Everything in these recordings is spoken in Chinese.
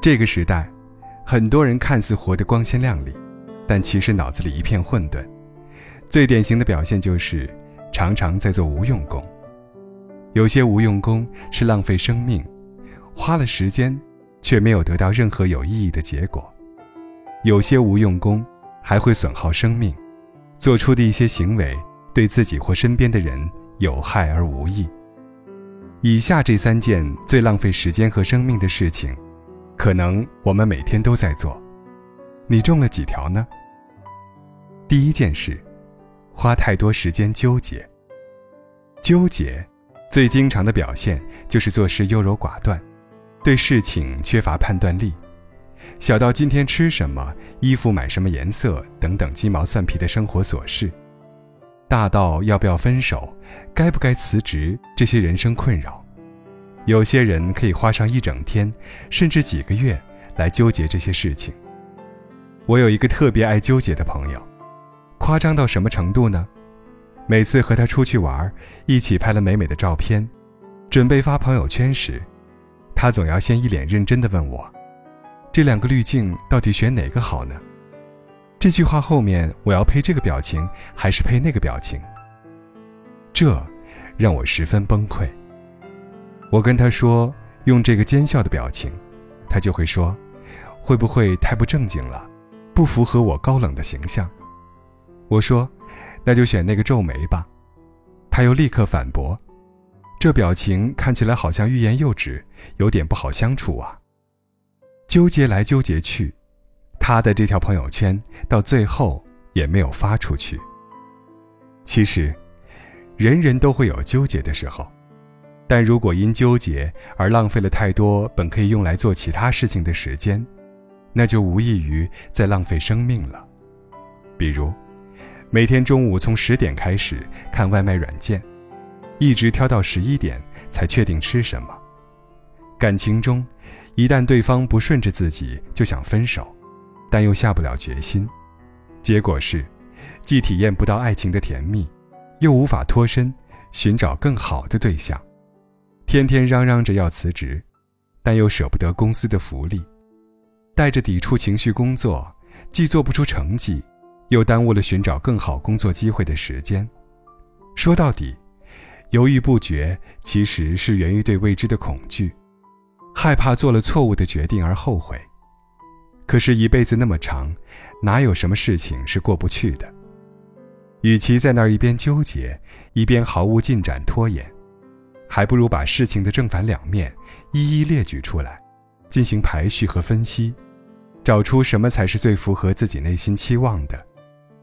这个时代，很多人看似活得光鲜亮丽，但其实脑子里一片混沌。最典型的表现就是常常在做无用功。有些无用功是浪费生命，花了时间却没有得到任何有意义的结果；有些无用功还会损耗生命，做出的一些行为对自己或身边的人有害而无益。以下这三件最浪费时间和生命的事情，可能我们每天都在做，你中了几条呢？第一件事。花太多时间纠结。纠结，最经常的表现就是做事优柔寡断，对事情缺乏判断力。小到今天吃什么、衣服买什么颜色等等鸡毛蒜皮的生活琐事，大到要不要分手、该不该辞职这些人生困扰。有些人可以花上一整天，甚至几个月来纠结这些事情。我有一个特别爱纠结的朋友。夸张到什么程度呢？每次和他出去玩，一起拍了美美的照片，准备发朋友圈时，他总要先一脸认真地问我：“这两个滤镜到底选哪个好呢？”这句话后面我要配这个表情还是配那个表情？这让我十分崩溃。我跟他说用这个奸笑的表情，他就会说：“会不会太不正经了，不符合我高冷的形象？”我说：“那就选那个皱眉吧。”他又立刻反驳：“这表情看起来好像欲言又止，有点不好相处啊。”纠结来纠结去，他的这条朋友圈到最后也没有发出去。其实，人人都会有纠结的时候，但如果因纠结而浪费了太多本可以用来做其他事情的时间，那就无异于在浪费生命了。比如，每天中午从十点开始看外卖软件，一直挑到十一点才确定吃什么。感情中，一旦对方不顺着自己就想分手，但又下不了决心，结果是，既体验不到爱情的甜蜜，又无法脱身寻找更好的对象，天天嚷嚷着要辞职，但又舍不得公司的福利，带着抵触情绪工作，既做不出成绩。又耽误了寻找更好工作机会的时间。说到底，犹豫不决其实是源于对未知的恐惧，害怕做了错误的决定而后悔。可是，一辈子那么长，哪有什么事情是过不去的？与其在那儿一边纠结，一边毫无进展拖延，还不如把事情的正反两面一一列举出来，进行排序和分析，找出什么才是最符合自己内心期望的。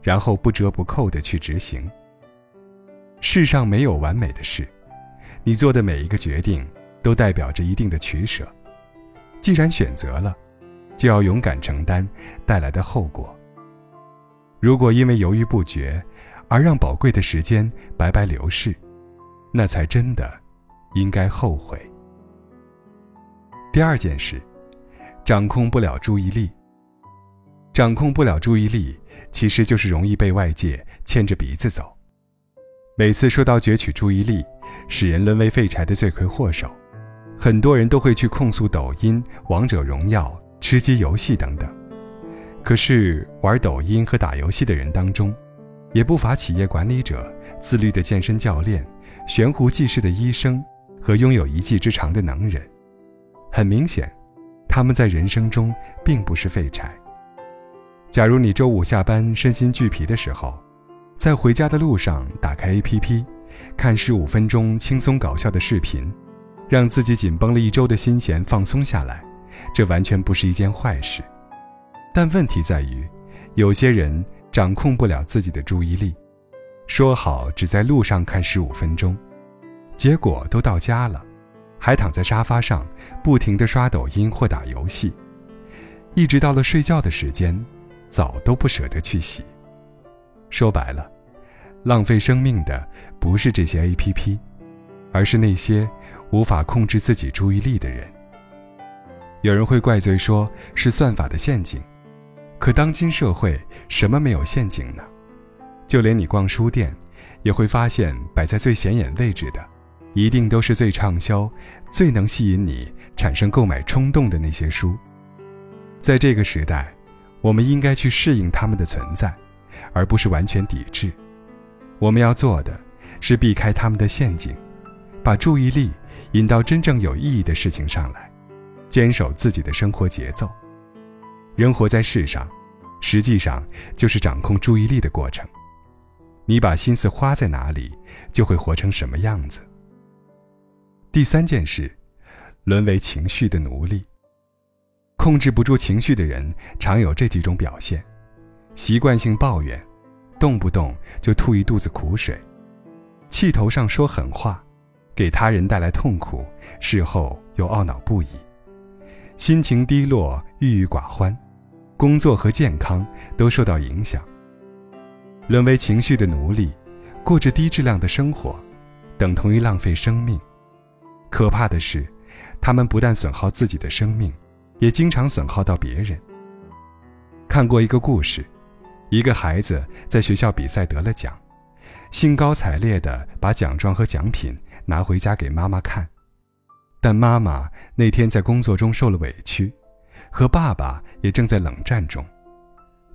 然后不折不扣地去执行。世上没有完美的事，你做的每一个决定都代表着一定的取舍。既然选择了，就要勇敢承担带来的后果。如果因为犹豫不决而让宝贵的时间白白流逝，那才真的应该后悔。第二件事，掌控不了注意力。掌控不了注意力。其实就是容易被外界牵着鼻子走。每次说到攫取注意力，使人沦为废柴的罪魁祸首，很多人都会去控诉抖音、王者荣耀、吃鸡游戏等等。可是玩抖音和打游戏的人当中，也不乏企业管理者、自律的健身教练、悬壶济世的医生和拥有一技之长的能人。很明显，他们在人生中并不是废柴。假如你周五下班身心俱疲的时候，在回家的路上打开 APP，看十五分钟轻松搞笑的视频，让自己紧绷了一周的心弦放松下来，这完全不是一件坏事。但问题在于，有些人掌控不了自己的注意力，说好只在路上看十五分钟，结果都到家了，还躺在沙发上不停地刷抖音或打游戏，一直到了睡觉的时间。澡都不舍得去洗。说白了，浪费生命的不是这些 APP，而是那些无法控制自己注意力的人。有人会怪罪说是算法的陷阱，可当今社会什么没有陷阱呢？就连你逛书店，也会发现摆在最显眼位置的，一定都是最畅销、最能吸引你产生购买冲动的那些书，在这个时代，我们应该去适应他们的存在，而不是完全抵制。我们要做的，是避开他们的陷阱，把注意力引到真正有意义的事情上来，坚守自己的生活节奏。人活在世上，实际上就是掌控注意力的过程。你把心思花在哪里，就会活成什么样子。第三件事，沦为情绪的奴隶。控制不住情绪的人，常有这几种表现：习惯性抱怨，动不动就吐一肚子苦水；气头上说狠话，给他人带来痛苦，事后又懊恼不已；心情低落，郁郁寡欢。工作和健康都受到影响，沦为情绪的奴隶，过着低质量的生活，等同于浪费生命。可怕的是，他们不但损耗自己的生命，也经常损耗到别人。看过一个故事，一个孩子在学校比赛得了奖，兴高采烈地把奖状和奖品拿回家给妈妈看，但妈妈那天在工作中受了委屈。和爸爸也正在冷战中，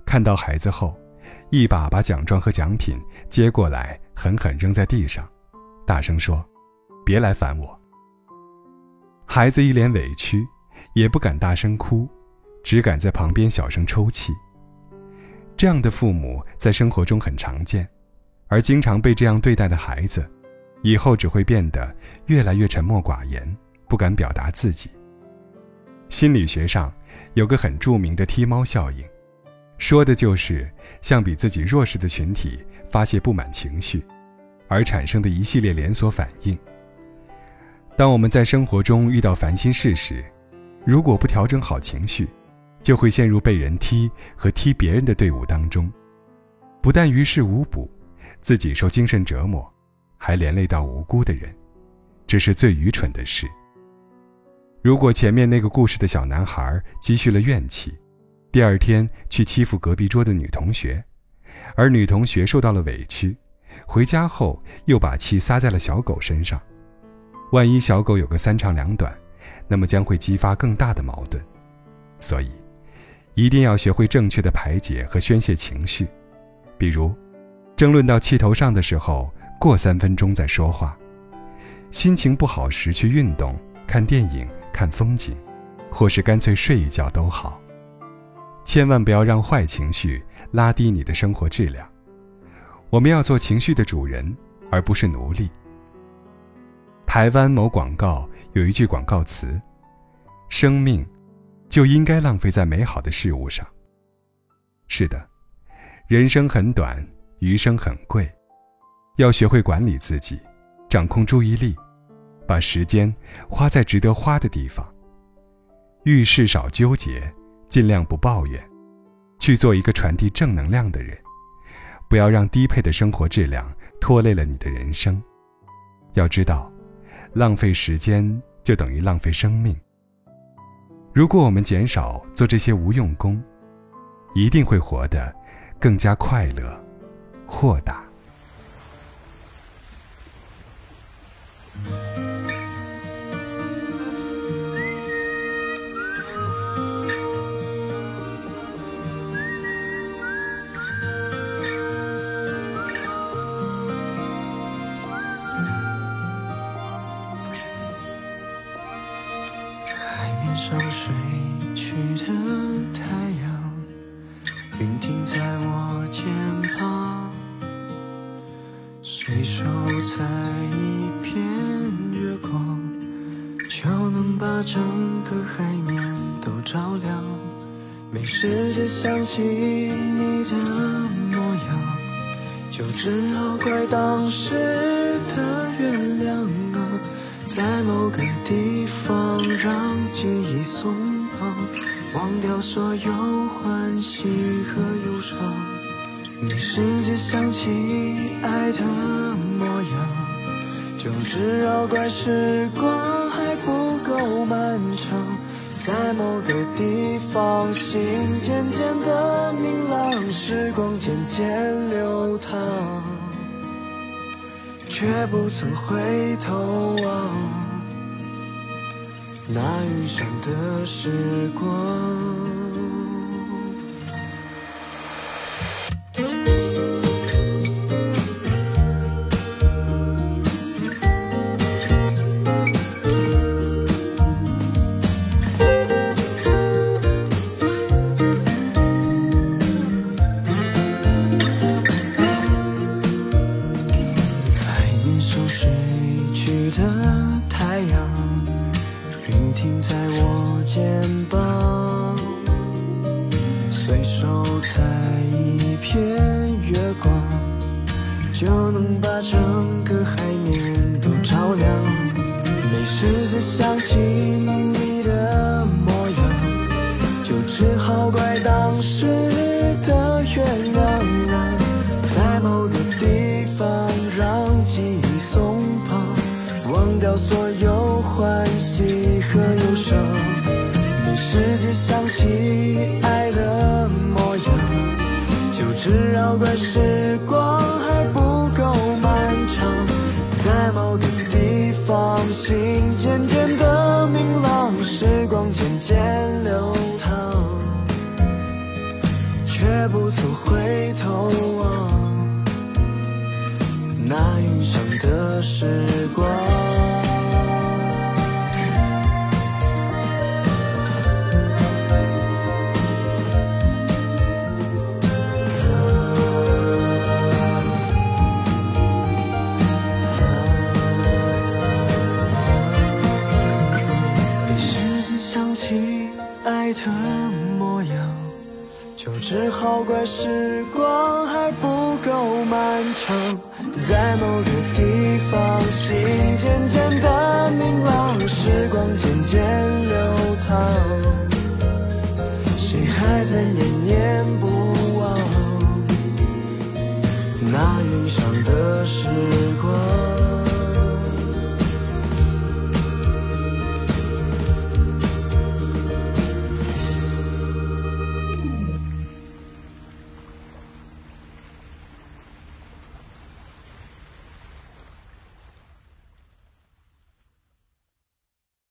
看到孩子后，一把把奖状和奖品接过来，狠狠扔在地上，大声说：“别来烦我。”孩子一脸委屈，也不敢大声哭，只敢在旁边小声抽泣。这样的父母在生活中很常见，而经常被这样对待的孩子，以后只会变得越来越沉默寡言，不敢表达自己。心理学上。有个很著名的踢猫效应，说的就是向比自己弱势的群体发泄不满情绪，而产生的一系列连锁反应。当我们在生活中遇到烦心事时，如果不调整好情绪，就会陷入被人踢和踢别人的队伍当中，不但于事无补，自己受精神折磨，还连累到无辜的人，这是最愚蠢的事。如果前面那个故事的小男孩积蓄了怨气，第二天去欺负隔壁桌的女同学，而女同学受到了委屈，回家后又把气撒在了小狗身上，万一小狗有个三长两短，那么将会激发更大的矛盾。所以，一定要学会正确的排解和宣泄情绪，比如，争论到气头上的时候，过三分钟再说话；心情不好时去运动、看电影。看风景，或是干脆睡一觉都好。千万不要让坏情绪拉低你的生活质量。我们要做情绪的主人，而不是奴隶。台湾某广告有一句广告词：“生命就应该浪费在美好的事物上。”是的，人生很短，余生很贵，要学会管理自己，掌控注意力。把时间花在值得花的地方。遇事少纠结，尽量不抱怨，去做一个传递正能量的人。不要让低配的生活质量拖累了你的人生。要知道，浪费时间就等于浪费生命。如果我们减少做这些无用功，一定会活得更加快乐、豁达。上睡去的太阳，云停在我肩膀，随手采一片月光，就能把整个海面都照亮。没时间想起你的模样，就只好怪当时的月亮。在某个地方，让记忆松绑，忘掉所有欢喜和忧伤。没时间想起爱的模样，就只好怪时光还不够漫长。在某个地方，心渐渐的明朗，时光渐渐流淌。却不曾回头望，那余生的时光。采一片月光，就能把整个海面都照亮。没时间想起你的模样，就只好怪当时的月亮啊，在某个地方让记忆松绑，忘掉所有欢喜和忧伤。没时间想起爱的，只好怪时光还不够漫长，在某个地方，心渐渐的明朗，时光渐渐流淌，却不曾回头望那云上的时光。的模样，就只好怪时光还不够漫长。在某个地方，心渐渐的明朗，时光渐渐流淌，谁还在念念不忘那云上的时